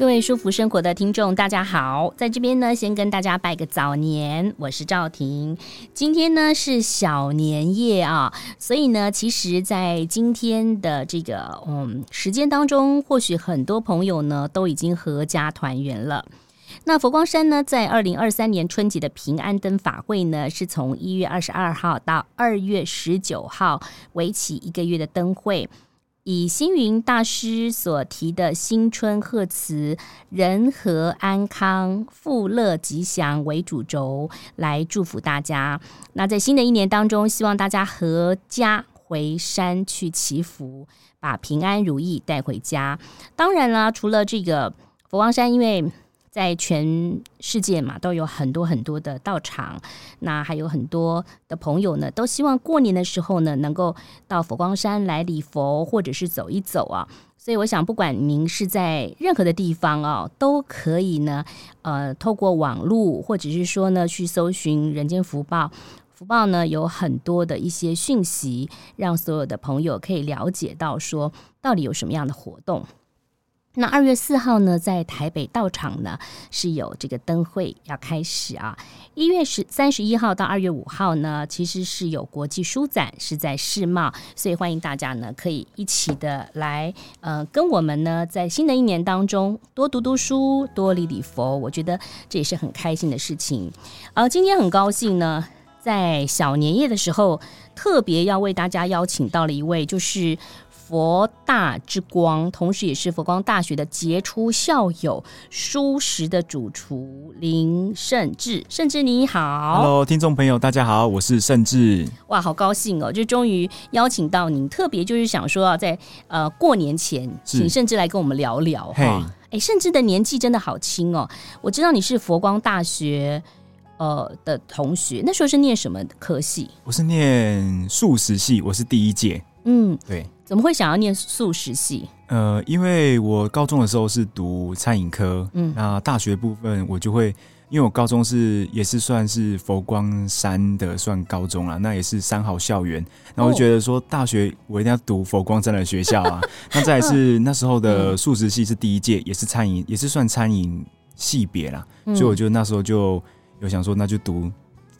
各位舒服生活的听众，大家好，在这边呢，先跟大家拜个早年，我是赵婷。今天呢是小年夜啊，所以呢，其实，在今天的这个嗯时间当中，或许很多朋友呢都已经合家团圆了。那佛光山呢，在二零二三年春节的平安灯法会呢，是从一月二十二号到二月十九号，为期一个月的灯会。以星云大师所提的新春贺词“人和安康、富乐吉祥”为主轴，来祝福大家。那在新的一年当中，希望大家合家回山去祈福，把平安如意带回家。当然啦，除了这个佛光山，因为在全世界嘛，都有很多很多的道场，那还有很多的朋友呢，都希望过年的时候呢，能够到佛光山来礼佛，或者是走一走啊。所以我想，不管您是在任何的地方啊，都可以呢，呃，透过网络，或者是说呢，去搜寻人间福报，福报呢有很多的一些讯息，让所有的朋友可以了解到说，到底有什么样的活动。那二月四号呢，在台北道场呢是有这个灯会要开始啊。一月十三十一号到二月五号呢，其实是有国际书展，是在世贸，所以欢迎大家呢可以一起的来，呃，跟我们呢在新的一年当中多读读书，多礼礼佛，我觉得这也是很开心的事情。呃，今天很高兴呢，在小年夜的时候，特别要为大家邀请到了一位，就是。佛大之光，同时也是佛光大学的杰出校友，舒食的主厨林胜志。胜志你好，Hello，听众朋友大家好，我是胜志。哇，好高兴哦，就终于邀请到您，特别就是想说要在呃过年前，请胜志来跟我们聊聊哈。哎，hey. 胜志的年纪真的好轻哦，我知道你是佛光大学呃的同学，那时候是念什么科系？我是念素食系，我是第一届。嗯，对。怎么会想要念素食系？呃，因为我高中的时候是读餐饮科，嗯，那大学部分我就会，因为我高中是也是算是佛光山的算高中啦，那也是三好校园，那我就觉得说大学我一定要读佛光山的学校啊。那再来是那时候的素食系是第一届，也是餐饮，也是算餐饮系别啦，所以我就那时候就有想说，那就读。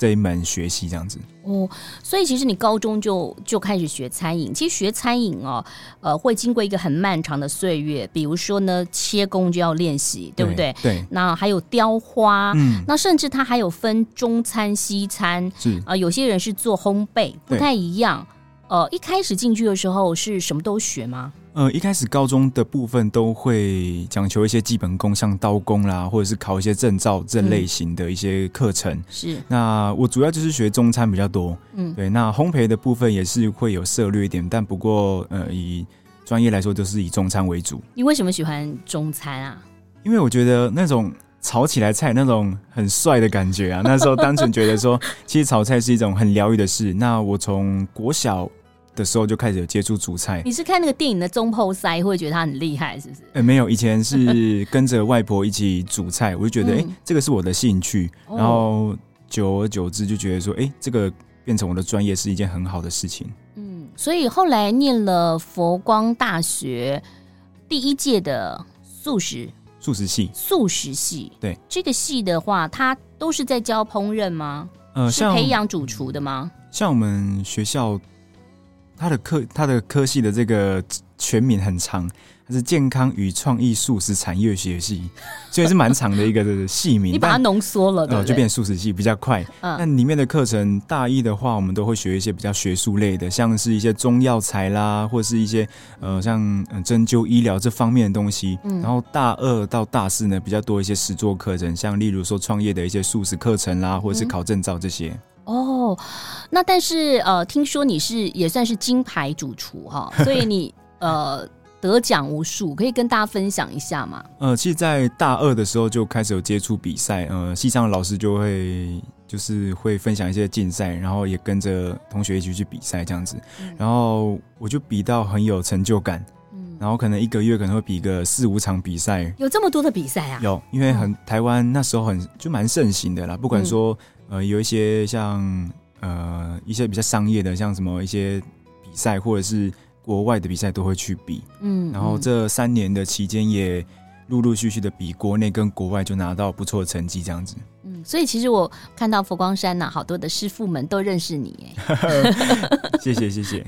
这一门学习这样子哦，所以其实你高中就就开始学餐饮。其实学餐饮哦，呃，会经过一个很漫长的岁月。比如说呢，切工就要练习，对不对？对。那还有雕花，嗯，那甚至它还有分中餐、西餐，是啊，呃，有些人是做烘焙，不太一样。呃，一开始进去的时候是什么都学吗？呃，一开始高中的部分都会讲求一些基本功，像刀工啦，或者是考一些证照这类型的一些课程。嗯、是。那我主要就是学中餐比较多。嗯。对，那烘焙的部分也是会有涉略一点，但不过呃，以专业来说，都是以中餐为主。你为什么喜欢中餐啊？因为我觉得那种炒起来菜那种很帅的感觉啊。那时候单纯觉得说，其实炒菜是一种很疗愈的事。那我从国小。的时候就开始有接触煮菜。你是看那个电影的中剖塞，会觉得他很厉害，是不是？呃，没有，以前是 跟着外婆一起煮菜，我就觉得，哎、欸，这个是我的兴趣。嗯、然后久而久之，就觉得说，哎、欸，这个变成我的专业是一件很好的事情。嗯，所以后来念了佛光大学第一届的素食素食系，素食系。对，这个系的话，它都是在教烹饪吗？呃，是培养主厨的吗？像我们学校。他的科，他的科系的这个全名很长，它是健康与创意素食产业学系，所以是蛮长的一个 系名。你把它浓缩了，呃，就变素食系比较快。嗯，那里面的课程大一的话，我们都会学一些比较学术类的，像是一些中药材啦，或是一些呃像针灸医疗这方面的东西。嗯，然后大二到大四呢，比较多一些实作课程，像例如说创业的一些素食课程啦，或者是考证照这些。哦，那但是呃，听说你是也算是金牌主厨哈，所以你 呃得奖无数，可以跟大家分享一下吗？呃，其实，在大二的时候就开始有接触比赛，呃，系上的老师就会就是会分享一些竞赛，然后也跟着同学一起去比赛这样子，嗯、然后我就比到很有成就感，嗯，然后可能一个月可能会比个四五场比赛，有这么多的比赛啊？有，因为很、嗯、台湾那时候很就蛮盛行的啦，不管说、嗯、呃有一些像呃一些比较商业的，像什么一些比赛或者是。国外的比赛都会去比，嗯，然后这三年的期间也陆陆续续的比国内跟国外，就拿到不错的成绩，这样子。嗯，所以其实我看到佛光山呐、啊，好多的师傅们都认识你，哎，谢谢谢谢。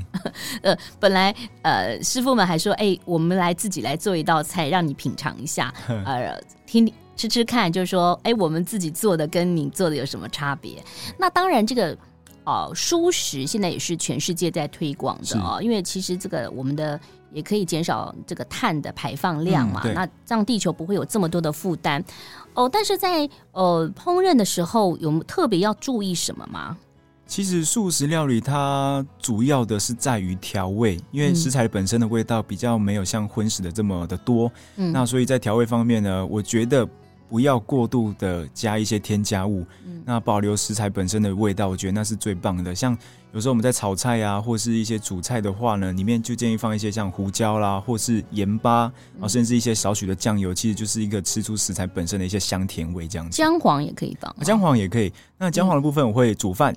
呃，本来呃师傅们还说，哎，我们来自己来做一道菜，让你品尝一下，呃，听吃吃看，就是说，哎，我们自己做的跟你做的有什么差别？那当然这个。哦，蔬食现在也是全世界在推广的哦，因为其实这个我们的也可以减少这个碳的排放量嘛，嗯、那让地球不会有这么多的负担哦。但是在呃烹饪的时候，有特别要注意什么吗？其实素食料理它主要的是在于调味，因为食材本身的味道比较没有像荤食的这么的多，嗯，那所以在调味方面呢，我觉得。不要过度的加一些添加物，嗯，那保留食材本身的味道，我觉得那是最棒的。像有时候我们在炒菜啊，或是一些煮菜的话呢，里面就建议放一些像胡椒啦，或是盐巴，啊，甚至一些少许的酱油，其实就是一个吃出食材本身的一些香甜味这样子。姜黄也可以放，姜黄也可以。那姜黄的部分我会煮饭。嗯，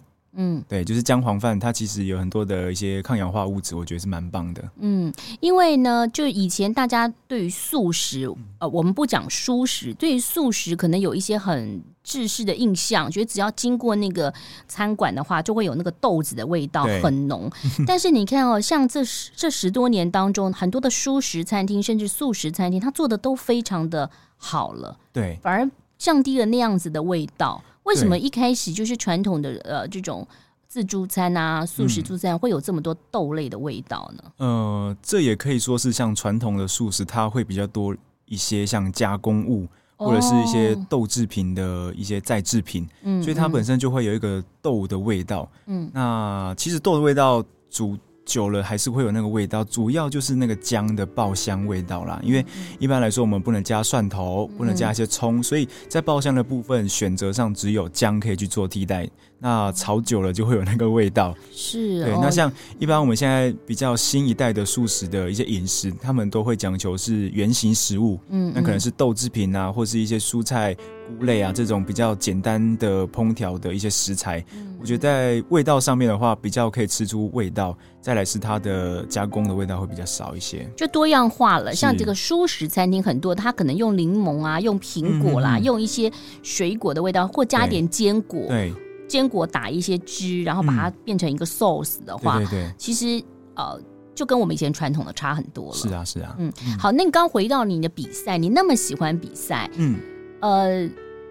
对，就是姜黄饭，它其实有很多的一些抗氧化物质，我觉得是蛮棒的。嗯，因为呢，就以前大家对于素食，呃，我们不讲蔬食，对于素食可能有一些很制式的印象，觉得只要经过那个餐馆的话，就会有那个豆子的味道很浓。但是你看哦，像这十这十多年当中，很多的蔬食餐厅甚至素食餐厅，它做的都非常的好了，对，反而降低了那样子的味道。为什么一开始就是传统的呃这种自助餐啊、素食自助餐会有这么多豆类的味道呢？呃，这也可以说是像传统的素食，它会比较多一些像加工物或者是一些豆制品的一些再制品，嗯，所以它本身就会有一个豆的味道。嗯，那其实豆的味道煮久了还是会有那个味道，主要就是那个姜的爆香味道啦。因为一般来说我们不能加蒜头，不能加一些葱，所以在爆香的部分选择上只有姜可以去做替代。那炒久了就会有那个味道。是，对。那像一般我们现在比较新一代的素食的一些饮食，他们都会讲求是原型食物。嗯，那可能是豆制品啊，或是一些蔬菜、菇类啊这种比较简单的烹调的一些食材。我觉得在味道上面的话，比较可以吃出味道。再来是它的加工的味道会比较少一些，就多样化了。像这个素食餐厅很多，它可能用柠檬啊，用苹果啦，嗯、用一些水果的味道，或加点坚果。对，坚果打一些汁，然后把它变成一个 sauce 的话，对对对，其实呃，就跟我们以前传统的差很多了。是啊，是啊。嗯，好，那你刚回到你的比赛，你那么喜欢比赛，嗯，呃，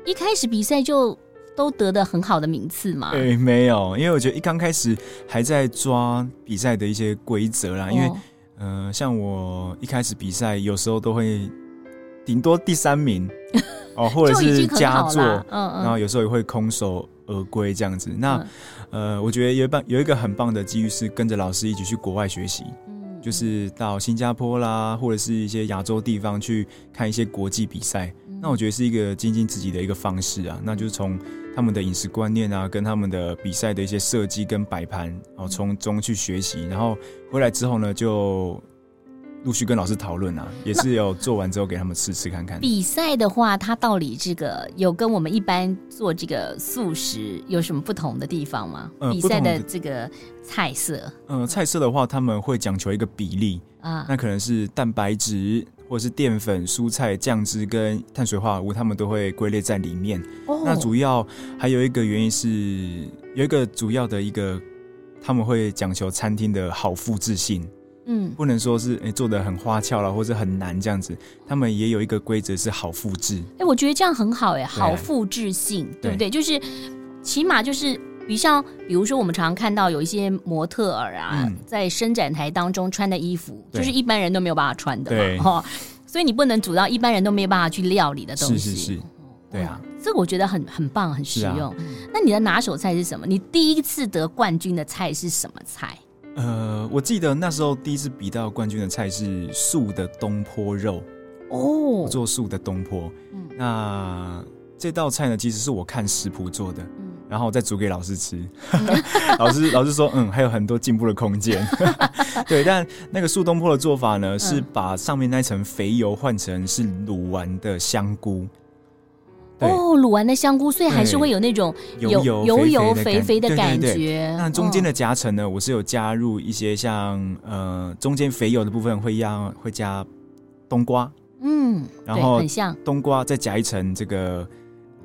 一开始比赛就。都得的很好的名次吗？对，没有，因为我觉得一刚开始还在抓比赛的一些规则啦。哦、因为，呃，像我一开始比赛，有时候都会顶多第三名哦，或者是 佳作，嗯嗯，然后有时候也会空手而归这样子。那，嗯、呃，我觉得有一棒有一个很棒的机遇是跟着老师一起去国外学习，嗯，就是到新加坡啦，或者是一些亚洲地方去看一些国际比赛。嗯、那我觉得是一个精进自己的一个方式啊，那就是从。他们的饮食观念啊，跟他们的比赛的一些设计跟摆盘，然后从中去学习，然后回来之后呢，就陆续跟老师讨论啊，也是有做完之后给他们试吃看看。比赛的话，它到底这个有跟我们一般做这个素食有什么不同的地方吗？呃、比赛的这个菜色，嗯、呃，菜色的话，他们会讲求一个比例啊，那可能是蛋白质。或是淀粉、蔬菜、酱汁跟碳水化合物，他们都会归类在里面。Oh. 那主要还有一个原因是，有一个主要的一个，他们会讲求餐厅的好复制性。嗯，不能说是诶、欸、做的很花俏了，或者很难这样子。他们也有一个规则是好复制。哎、欸，我觉得这样很好哎、欸，好复制性，对，对不对？就是起码就是。比像，比如说，我们常常看到有一些模特儿啊，嗯、在伸展台当中穿的衣服，就是一般人都没有办法穿的嘛，哈。所以你不能煮到一般人都没有办法去料理的东西。是是是，对啊，这个我觉得很很棒，很实用。啊、那你的拿手菜是什么？你第一次得冠军的菜是什么菜？呃，我记得那时候第一次比到冠军的菜是素的东坡肉哦，做素的东坡。嗯，那这道菜呢，其实是我看食谱做的，嗯，然后再煮给老师吃。嗯、老师老师说，嗯，还有很多进步的空间。对，但那个素东坡的做法呢，是把上面那层肥油换成是卤完的香菇。哦，卤完的香菇，所以还是会有那种油油油油肥肥的感觉。那中间的夹层呢，我是有加入一些像呃中间肥油的部分会让会加冬瓜，嗯，然后很像。冬瓜再夹一层这个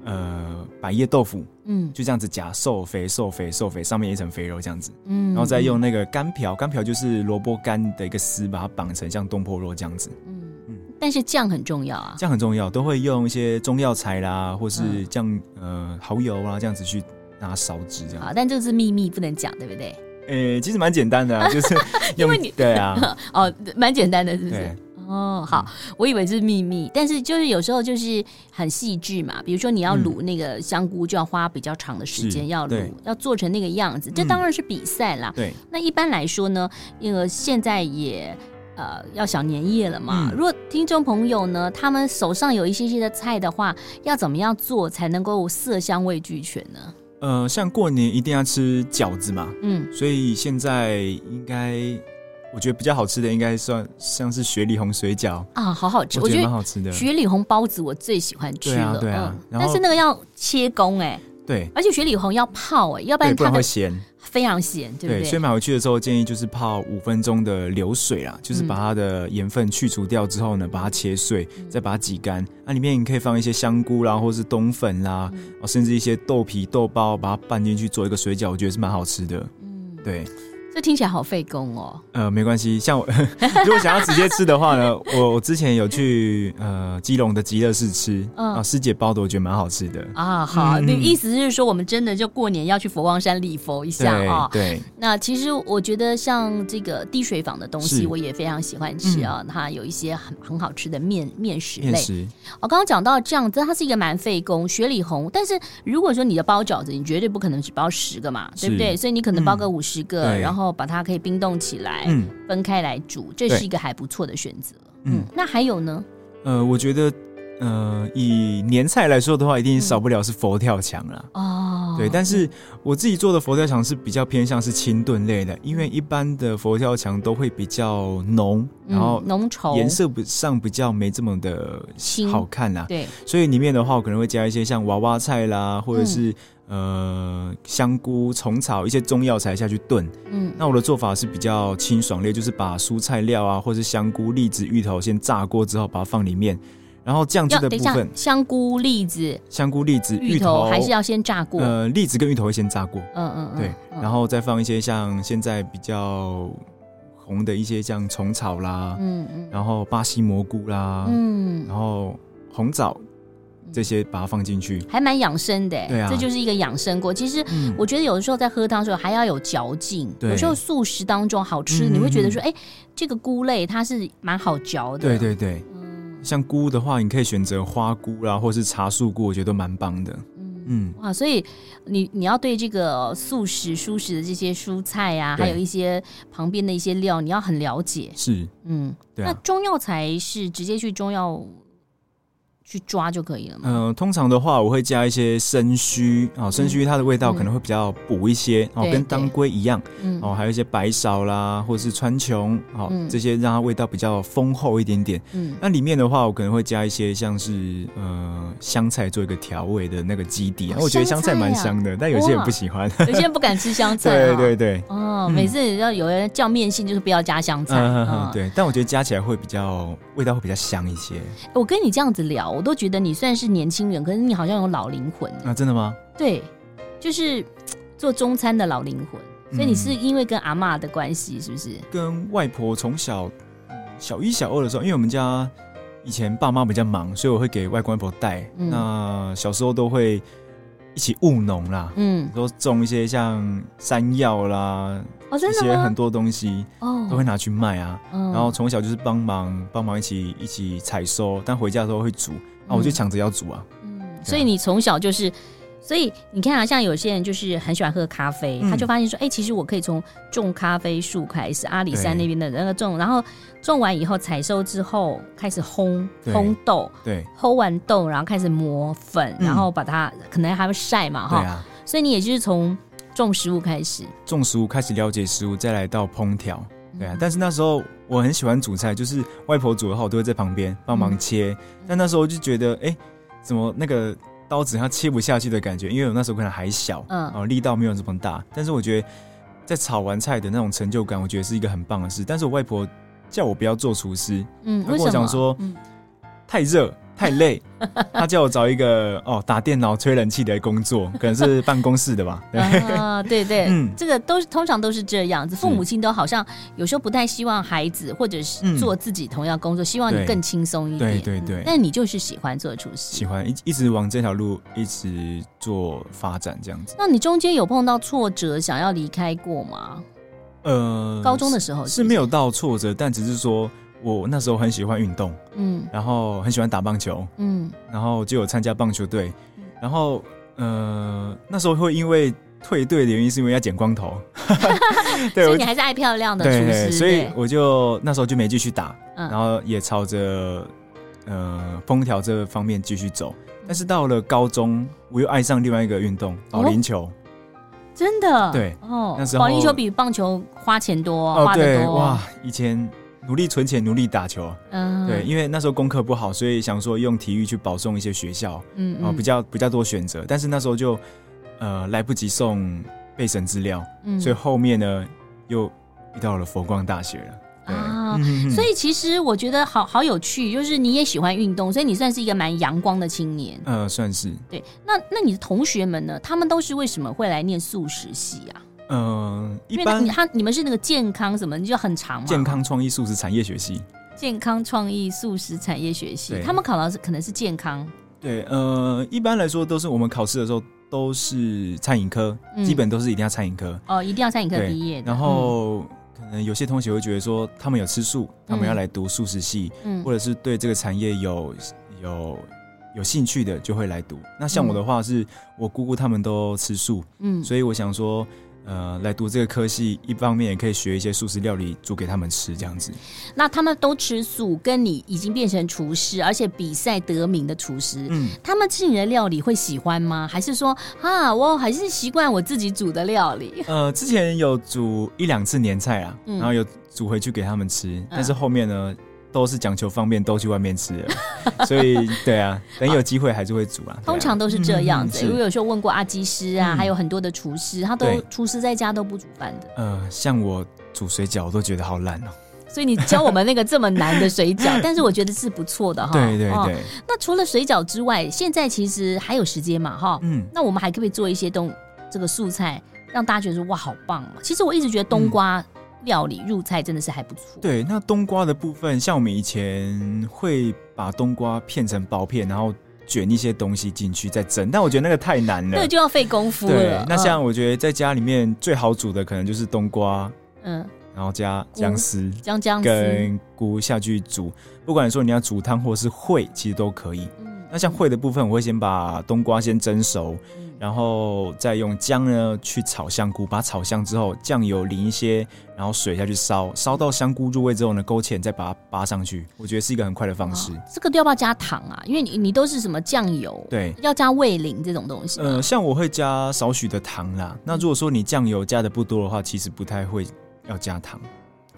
呃百叶豆腐，嗯，就这样子夹瘦肥瘦肥瘦肥，上面一层肥肉这样子，嗯，然后再用那个干瓢，干瓢就是萝卜干的一个丝，把它绑成像东坡肉这样子，嗯。但是酱很重要啊，酱很重要，都会用一些中药材啦，或是酱、嗯、呃蚝油啊这样子去拿它烧汁这样。好，但这个是秘密，不能讲，对不对？诶、欸，其实蛮简单的、啊，就是因为你对啊，哦，蛮简单的，是不是？哦，好，我以为是秘密，但是就是有时候就是很细致嘛，比如说你要卤那个香菇，就要花比较长的时间，要卤，要做成那个样子，这当然是比赛啦。对，那一般来说呢，那个现在也。呃，要小年夜了嘛？嗯、如果听众朋友呢，他们手上有一些些的菜的话，要怎么样做才能够色香味俱全呢？呃，像过年一定要吃饺子嘛，嗯，所以现在应该我觉得比较好吃的，应该算像是雪里红水饺啊，好好吃，我觉得蛮好吃的。雪里红包子我最喜欢吃了，对啊，对啊，嗯、但是那个要切工哎、欸。对，而且雪里红要泡哎，要不然它会咸，非常咸，对不对？所以买回去的时候建议就是泡五分钟的流水啦，就是把它的盐分去除掉之后呢，把它切碎，再把它挤干。那里面你可以放一些香菇啦，或是冬粉啦，甚至一些豆皮、豆包，把它拌进去做一个水饺，我觉得是蛮好吃的。嗯，对。这听起来好费工哦。呃，没关系，像我 如果想要直接吃的话呢，我我之前有去呃基隆的极乐寺吃，嗯、啊，师姐包的，我觉得蛮好吃的啊。好，你、嗯、意思是说我们真的就过年要去佛光山礼佛一下啊？对。那其实我觉得像这个滴水坊的东西，我也非常喜欢吃啊。嗯、它有一些很很好吃的面面食类。食我刚刚讲到这样子，它是一个蛮费工，雪里红。但是如果说你的包饺子，你绝对不可能只包十个嘛，对不对？所以你可能包个五十个，嗯、然后。然后把它可以冰冻起来，嗯，分开来煮，这是一个还不错的选择。嗯，那还有呢？呃，我觉得，呃，以年菜来说的话，一定少不了是佛跳墙了。哦，对，但是我自己做的佛跳墙是比较偏向是清炖类的，因为一般的佛跳墙都会比较浓，然后浓稠，颜色不上比较没这么的好看啦。对，所以里面的话，我可能会加一些像娃娃菜啦，或者是。呃，香菇、虫草一些中药材下去炖。嗯，那我的做法是比较清爽类，就是把蔬菜料啊，或是香菇、栗子、芋头先炸过之后，把它放里面。然后酱汁的部分，香菇、栗子、香菇、栗子、芋头还是要先炸过。呃，栗子跟芋头会先炸过。嗯嗯，对，然后再放一些像现在比较红的一些像虫草啦，嗯嗯，然后巴西蘑菇啦，嗯，然后红枣。这些把它放进去，还蛮养生的。对啊，这就是一个养生锅。其实我觉得有的时候在喝汤的时候还要有嚼劲。对，有时候素食当中好吃，你会觉得说，哎，这个菇类它是蛮好嚼的。对对对，嗯，像菇的话，你可以选择花菇啦，或是茶树菇，我觉得都蛮棒的。嗯嗯，哇，所以你你要对这个素食、蔬食的这些蔬菜啊，还有一些旁边的一些料，你要很了解。是，嗯，对。那中药材是直接去中药。去抓就可以了吗？嗯、呃，通常的话，我会加一些生须啊、哦，生须它的味道可能会比较补一些、嗯、哦，跟当归一样。嗯，哦，还有一些白芍啦，或者是川穹，哦，嗯、这些让它味道比较丰厚一点点。嗯，那里面的话，我可能会加一些像是呃香菜做一个调味的那个基底。哦啊、我觉得香菜蛮香的，但有些人不喜欢，有些人不敢吃香菜。对对对。哦，每次要有人叫面性，就是不要加香菜。对。但我觉得加起来会比较味道会比较香一些。我跟你这样子聊。我都觉得你算是年轻人，可是你好像有老灵魂啊！真的吗？对，就是做中餐的老灵魂。所以你是因为跟阿妈的关系，是不是？跟外婆从小小一、小二的时候，因为我们家以前爸妈比较忙，所以我会给外公外婆带。嗯、那小时候都会一起务农啦，嗯，都种一些像山药啦。哦，真的？一些很多东西哦，都会拿去卖啊。然后从小就是帮忙帮忙一起一起采收，但回家的时候会煮啊，我就抢着要煮啊。嗯，所以你从小就是所以你看啊，像有些人就是很喜欢喝咖啡，嗯、他就发现说，哎、欸，其实我可以从种咖啡树开始，阿里山那边的那个种，然后种完以后采收之后开始烘烘豆，对，烘完豆然后开始磨粉，然后把它、嗯、可能还会晒嘛，哈、啊，所以你也就是从种食物开始，种食物开始了解食物，再来到烹调，对啊。但是那时候我很喜欢煮菜，就是外婆煮的话，我都会在旁边帮忙切、嗯。但那时候就觉得，哎、欸，怎么那个。刀子它切不下去的感觉，因为我那时候可能还小，嗯，哦，力道没有这么大。但是我觉得，在炒完菜的那种成就感，我觉得是一个很棒的事。但是我外婆叫我不要做厨师，嗯，她跟我讲说，嗯，太热。太累，他叫我找一个哦打电脑吹冷气的工作，可能是办公室的吧。对啊，对对，嗯，这个都是通常都是这样子，父母亲都好像有时候不太希望孩子或者是做自己同样工作，嗯、希望你更轻松一点。对对对，但你就是喜欢做厨师，喜欢一一直往这条路一直做发展这样子。那你中间有碰到挫折，想要离开过吗？呃，高中的时候是，是没有到挫折，但只是说。我那时候很喜欢运动，嗯，然后很喜欢打棒球，嗯，然后就有参加棒球队，然后呃那时候会因为退队的原因是因为要剪光头，对，所以你还是爱漂亮的厨师，对。对，所以我就那时候就没继续打，嗯，然后也朝着呃烹调这方面继续走，但是到了高中我又爱上另外一个运动保龄球，哦，真的，对哦，那时候保龄球比棒球花钱多，哦，花得多，哇，以前。努力存钱，努力打球。嗯，对，因为那时候功课不好，所以想说用体育去保送一些学校。嗯，嗯，比较比较多选择。但是那时候就呃来不及送备审资料，嗯，所以后面呢又遇到了佛光大学了。啊，嗯，所以其实我觉得好好有趣，就是你也喜欢运动，所以你算是一个蛮阳光的青年。呃，算是。对，那那你的同学们呢？他们都是为什么会来念素食系啊？嗯，一般你他你们是那个健康什么，你就很长嘛？健康创意素食产业学系，健康创意素食产业学系，他们考的是可能是健康。对，呃，一般来说都是我们考试的时候都是餐饮科，嗯，基本都是一定要餐饮科哦，一定要餐饮科毕业。然后，嗯，可能有些同学会觉得说，他们有吃素，他们要来读素食系，嗯，或者是对这个产业有有有兴趣的就会来读。那像我的话是，是我姑姑他们都吃素，嗯，所以我想说。呃，来读这个科系，一方面也可以学一些素食料理，煮给他们吃，这样子。那他们都吃素，跟你已经变成厨师，而且比赛得名的厨师，嗯，他们吃你的料理会喜欢吗？还是说啊，我还是习惯我自己煮的料理？呃，之前有煮一两次年菜啊，嗯，然后有煮回去给他们吃，嗯，但是后面呢？都是讲求方便，都去外面吃了，所以对啊，等有机会还是会煮啊。通常都是这样子。我、嗯、有时候问过阿基师啊、嗯，还有很多的厨师，他都厨师在家都不煮饭的。呃，像我煮水饺，我都觉得好懒哦。所以你教我们那个这么难的水饺，但是我觉得是不错的哈。对对对、哦。那除了水饺之外，现在其实还有时间嘛哈。嗯。那我们还可不可以做一些东这个素菜，让大家觉得说哇好棒啊？其实我一直觉得冬瓜。嗯料理入菜真的是还不错。对，那冬瓜的部分，像我们以前会把冬瓜片成薄片，然后卷一些东西进去再蒸，但我觉得那个太难了，那个就要费功夫了。对，那像我觉得在家里面最好煮的可能就是冬瓜，嗯，然后加姜丝、姜姜跟菇下去煮，不管说你要煮汤或是烩，其实都可以。嗯，那像烩的部分，我会先把冬瓜先蒸熟。然后再用姜呢去炒香菇，把它炒香之后，酱油淋一些，然后水下去烧，烧到香菇入味之后呢，勾芡再把它扒上去，我觉得是一个很快的方式。哦、这个要不要加糖啊？因为你你都是什么酱油？对，要加味淋这种东西。呃，像我会加少许的糖啦。那如果说你酱油加的不多的话，其实不太会要加糖。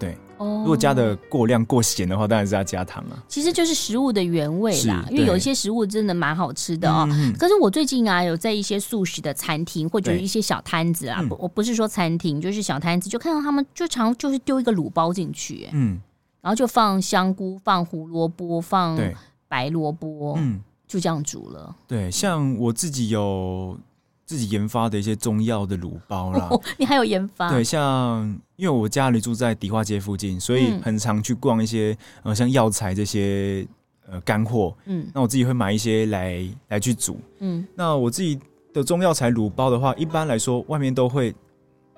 对，如果加的过量过咸的话，当然是要加糖啊。其实就是食物的原味啦，因为有一些食物真的蛮好吃的哦。嗯、可是我最近啊，有在一些素食的餐厅或者一些小摊子啊，我不是说餐厅，就是小摊子，就看到他们就常就是丢一个卤包进去，嗯，然后就放香菇、放胡萝卜、放白萝卜，嗯，就这样煮了。对，像我自己有。自己研发的一些中药的卤包啦，哦，你还有研发？对，像因为我家里住在迪化街附近，所以很常去逛一些呃像药材这些呃干货，嗯，那我自己会买一些来来去煮，嗯，那我自己的中药材卤包的话，一般来说外面都会，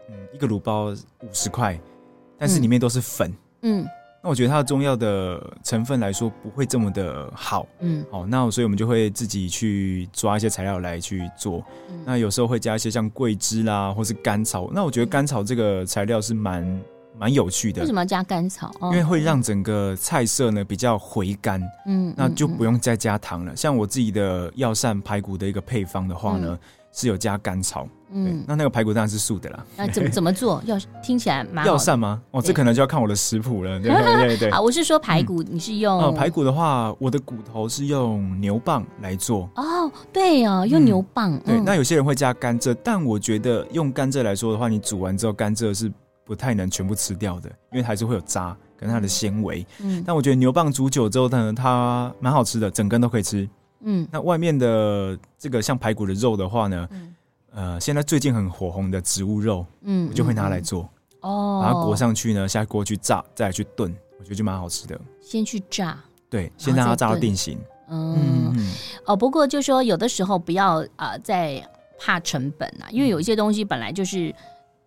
嗯，一个卤包五十块，但是里面都是粉，嗯。那我觉得它的中药的成分来说不会这么的好，嗯，好，那所以我们就会自己去抓一些材料来去做。嗯、那有时候会加一些像桂枝啦，或是甘草。那我觉得甘草这个材料是蛮蛮有趣的。为什么要加甘草？因为会让整个菜色呢比较回甘，嗯，那就不用再加糖了。嗯嗯、像我自己的药膳排骨的一个配方的话呢。嗯是有加甘草，嗯，那那个排骨当然是素的啦。那怎么 怎么做？要听起来蛮药膳吗？哦，这可能就要看我的食谱了。对对对对。啊，我是说排骨，你是用？哦，排骨的话，我的骨头是用牛蒡来做。哦，对哦，用牛蒡。对，那有些人会加甘蔗，但我觉得用甘蔗来说的话，你煮完之后甘蔗是不太能全部吃掉的，因为还是会有渣跟它的纤维。嗯。但我觉得牛蒡煮久之后呢，它蛮好吃的，整根都可以吃。嗯，那外面的这个像排骨的肉的话呢，嗯、呃，现在最近很火红的植物肉，嗯，我就会拿来做，哦，把它裹上去呢，下锅去炸，再来去炖，我觉得就蛮好吃的。先去炸，对，先让它炸到定型。嗯，嗯。哦，不过就说有的时候不要啊、呃，再怕成本啊，因为有一些东西本来就是。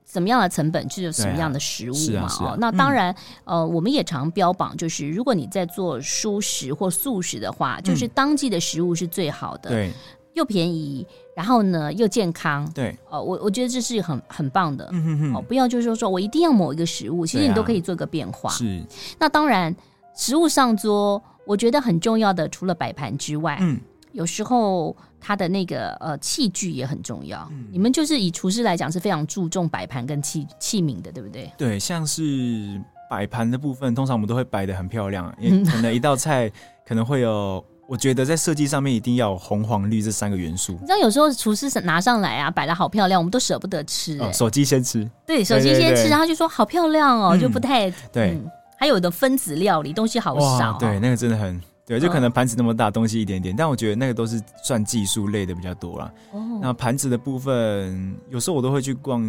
什么样的成本就有什么样的食物嘛？哦、啊，啊、那当然，嗯、呃，我们也常标榜，就是如果你在做蔬食或素食的话，嗯、就是当季的食物是最好的，对，又便宜，然后呢又健康，对，哦、呃，我我觉得这是很很棒的，嗯哼哼，哦，不要就是说说我一定要某一个食物，其实你都可以做个变化，是。那当然，食物上桌，我觉得很重要的，除了摆盘之外，嗯。有时候它的那个呃器具也很重要。嗯、你们就是以厨师来讲是非常注重摆盘跟器器皿的，对不对？对，像是摆盘的部分，通常我们都会摆的很漂亮，因为可能一道菜可能会有，我觉得在设计上面一定要有红黄绿这三个元素。你知道有时候厨师拿上来啊，摆的好漂亮，我们都舍不得吃、欸。哦，手机先吃。对，手机先吃，然后就说好漂亮哦，嗯、就不太对、嗯。还有的分子料理东西好少、哦，对，那个真的很。对，就可能盘子那么大，东西一点点，但我觉得那个都是算技术类的比较多啦。哦，那盘子的部分，有时候我都会去逛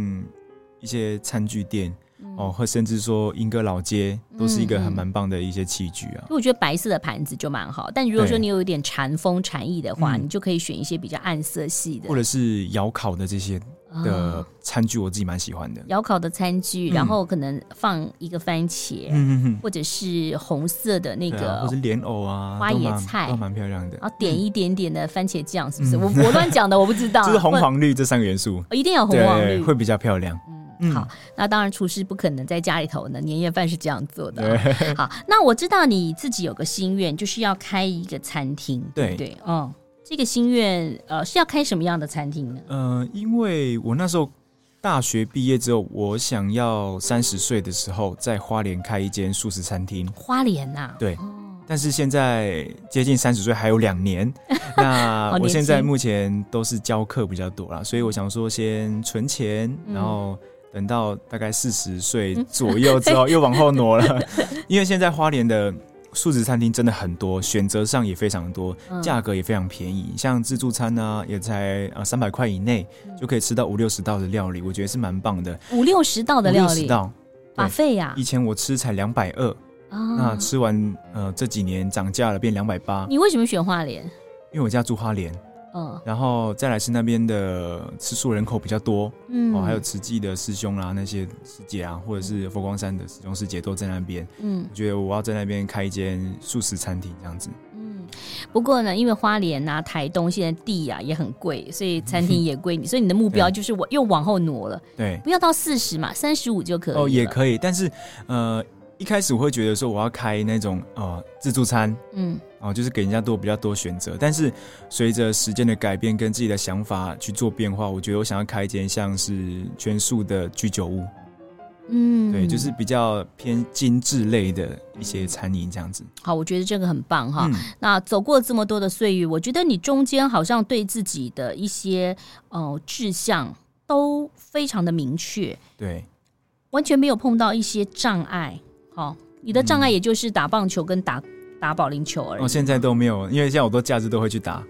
一些餐具店，嗯、哦，或甚至说英歌老街，都是一个很蛮棒的一些器具啊。因为我觉得白色的盘子就蛮好，但如果说你有一点禅风禅意的话，你就可以选一些比较暗色系的，或者是窑烤的这些。的餐具我自己蛮喜欢的，窑烤的餐具，然后可能放一个番茄，嗯，或者是红色的那个，或者莲藕啊，花野菜。都蛮漂亮的。然后点一点点的番茄酱，是不是？我 我乱讲的，我不知道。就是红黄绿这三个元素，一定要红黄绿，会比较漂亮。嗯，好，那当然厨师不可能在家里头呢，年夜饭是这样做的。好，那我知道你自己有个心愿，就是要开一个餐厅，对。对，嗯。这个心愿，呃，是要开什么样的餐厅呢？呃，因为我那时候大学毕业之后，我想要三十岁的时候在花莲开一间素食餐厅。花莲呐、啊？对。哦、但是现在接近三十岁还有两年，那我现在目前都是教课比较多啦，所以我想说先存钱，嗯、然后等到大概四十岁左右之后 又往后挪了，因为现在花莲的。素食餐厅真的很多，选择上也非常多，价格也非常便宜。嗯、像自助餐呢、啊，也才呃三百块以内就可以吃到五六十道的料理，我觉得是蛮棒的。五六十道的料理，五六十道，把费呀？以前我吃才两百二，那吃完呃这几年涨价了，变两百八。你为什么选花莲？因为我家住花莲。嗯，然后再来是那边的吃素人口比较多，嗯，哦，还有慈济的师兄啊，那些师姐啊，或者是佛光山的师兄师姐都在那边，嗯，我觉得我要在那边开一间素食餐厅这样子，嗯，不过呢，因为花莲啊、台东现在地啊也很贵，所以餐厅也贵，你，所以你的目标就是我又往后挪了，对，不要到四十嘛，三十五就可以，哦，也可以，但是呃。一开始我会觉得说我要开那种呃自助餐，嗯，哦，就是给人家多比较多选择。但是随着时间的改变跟自己的想法去做变化，我觉得我想要开一间像是全素的居酒屋，嗯，对，就是比较偏精致类的一些餐饮这样子。好，我觉得这个很棒哈。嗯、那走过这么多的岁月，我觉得你中间好像对自己的一些呃志向都非常的明确，对，完全没有碰到一些障碍。哦，你的障碍也就是打棒球跟打、嗯、打保龄球而已。哦，现在都没有，因为像我都假日都会去打，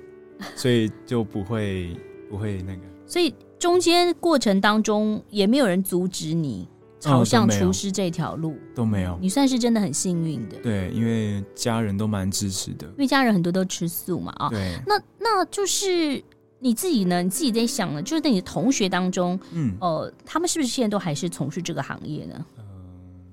所以就不会不会那个。所以中间过程当中也没有人阻止你朝向厨师这条路，哦，都没有。你算是真的很幸运的。对，因为家人都蛮支持的。因为家人很多都吃素嘛，啊、哦，对。那那就是你自己呢？你自己在想呢？就是在你的同学当中，嗯，呃，他们是不是现在都还是从事这个行业呢？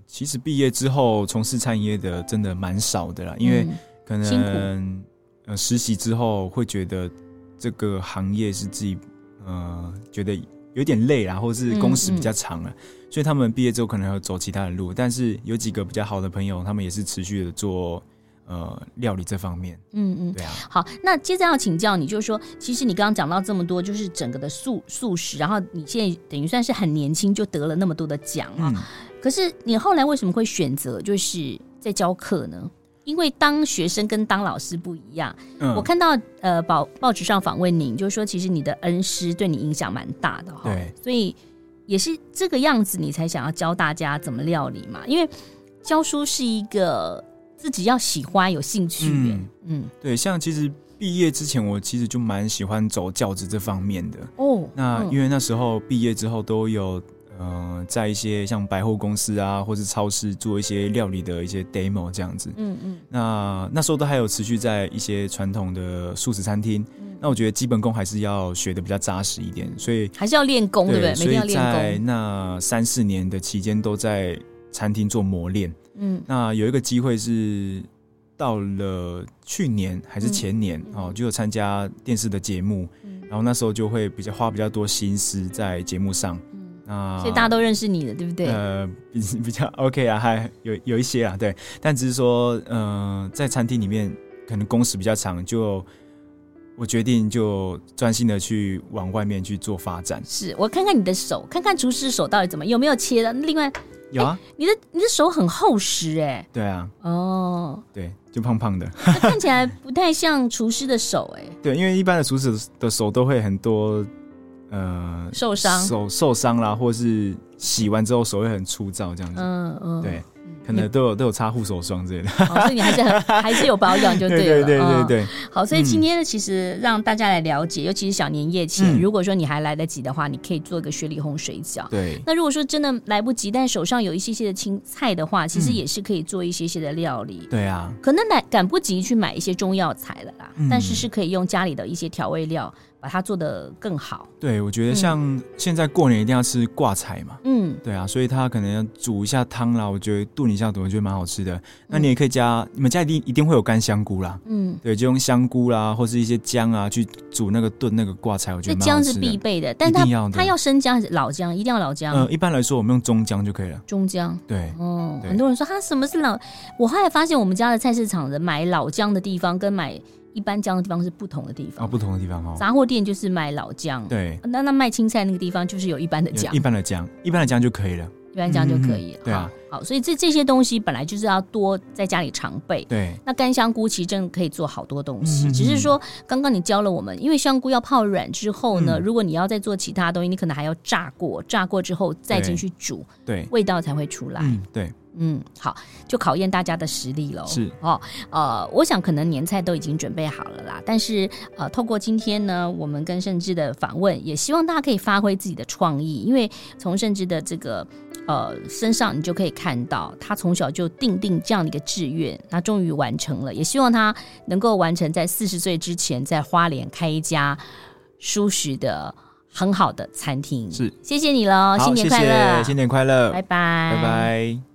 其实毕业之后从事餐饮业的真的蛮少的啦，因为可能呃实习之后会觉得这个行业是自己呃觉得有点累啦，或是工时比较长了，嗯嗯，所以他们毕业之后可能要走其他的路。但是有几个比较好的朋友，他们也是持续的做。呃，料理这方面，嗯嗯，对啊。好，那接着要请教你，就是说，其实你刚刚讲到这么多，就是整个的素素食，然后你现在等于算是很年轻就得了那么多的奖啊。嗯、可是你后来为什么会选择就是在教课呢？因为当学生跟当老师不一样。嗯、我看到呃报报纸上访问您，就是说其实你的恩师对你影响蛮大的哈。对，所以也是这个样子，你才想要教大家怎么料理嘛？因为教书是一个。自己要喜欢有兴趣，嗯，嗯对，像其实毕业之前，我其实就蛮喜欢走教职这方面的哦。那因为那时候毕业之后都有，呃，在一些像百货公司啊，或是超市做一些料理的一些 demo 这样子，嗯嗯。那那时候都还有持续在一些传统的素食餐厅。嗯、那我觉得基本功还是要学的比较扎实一点，所以还是要练功，对不对？所以在那三四年的期间都在餐厅做磨练。嗯，那有一个机会是到了去年还是前年哦，就有参加电视的节目，然后那时候就会比较花比较多心思在节目上，啊，所以大家都认识你了，对不对？呃，比 比较 OK 啊，还有有一些啊，对，但只是说，嗯，在餐厅里面可能工时比较长，就我决定就专心的去往外面去做发展。是我看看你的手，看看厨师手到底怎么有没有切的，另外。有啊，你的你的手很厚实哎。对啊。哦。对，就胖胖的。看起来不太像厨师的手哎。对，因为一般的厨师的手都会很多，呃，受伤，手受伤啦，或是洗完之后手会很粗糙这样子。嗯嗯。对。可能都有都有擦护手霜之类的，哦，所以你还是很 还是有保养就对了。对对对对对。好，所以今天呢，其实让大家来了解，尤其是小年夜前，如果说你还来得及的话，你可以做一个雪里红水饺。对。那如果说真的来不及，但手上有一些些的青菜的话，其实也是可以做一些些的料理。对啊。可能来赶不及去买一些中药材了啦，但是是可以用家里的一些调味料。把它做得更好。对，我觉得像现在过年一定要吃挂菜嘛。嗯，对啊，所以它可能要煮一下汤啦，我觉得炖一下，我觉得蛮好吃的。那你也可以加，你们家一定一定会有干香菇啦。嗯，对，就用香菇啦，或是一些姜啊，去煮那个炖那个挂菜，我觉得。姜是必备的，但它它要生姜还是老姜？一定要老姜。嗯，一般来说我们用中姜就可以了。中姜。对。哦，很多人说他什么是老？我后来发现我们家的菜市场的买老姜的地方跟买。一般姜的地方是不同的地方哦，不同的地方哦。杂货店就是卖老姜，对。那那卖青菜那个地方就是有一般的姜，一般的姜，一般的姜就可以了，一般姜就可以了。对啊，好，所以这这些东西本来就是要多在家里常备。对。那干香菇其实真的可以做好多东西，只是说刚刚你教了我们，因为香菇要泡软之后呢，如果你要再做其他东西，你可能还要炸过，炸过之后再进去煮，对，味道才会出来。对。嗯，好，就考验大家的实力喽。是哦，呃，我想可能年菜都已经准备好了啦。但是，呃，透过今天呢，我们跟盛之的访问，也希望大家可以发挥自己的创意，因为从盛之的这个呃身上，你就可以看到他从小就定定这样的一个志愿，那终于完成了。也希望他能够完成在四十岁之前，在花莲开一家舒适的很好的餐厅。是，谢谢你喽，新年快乐，新年快乐，拜拜，拜拜。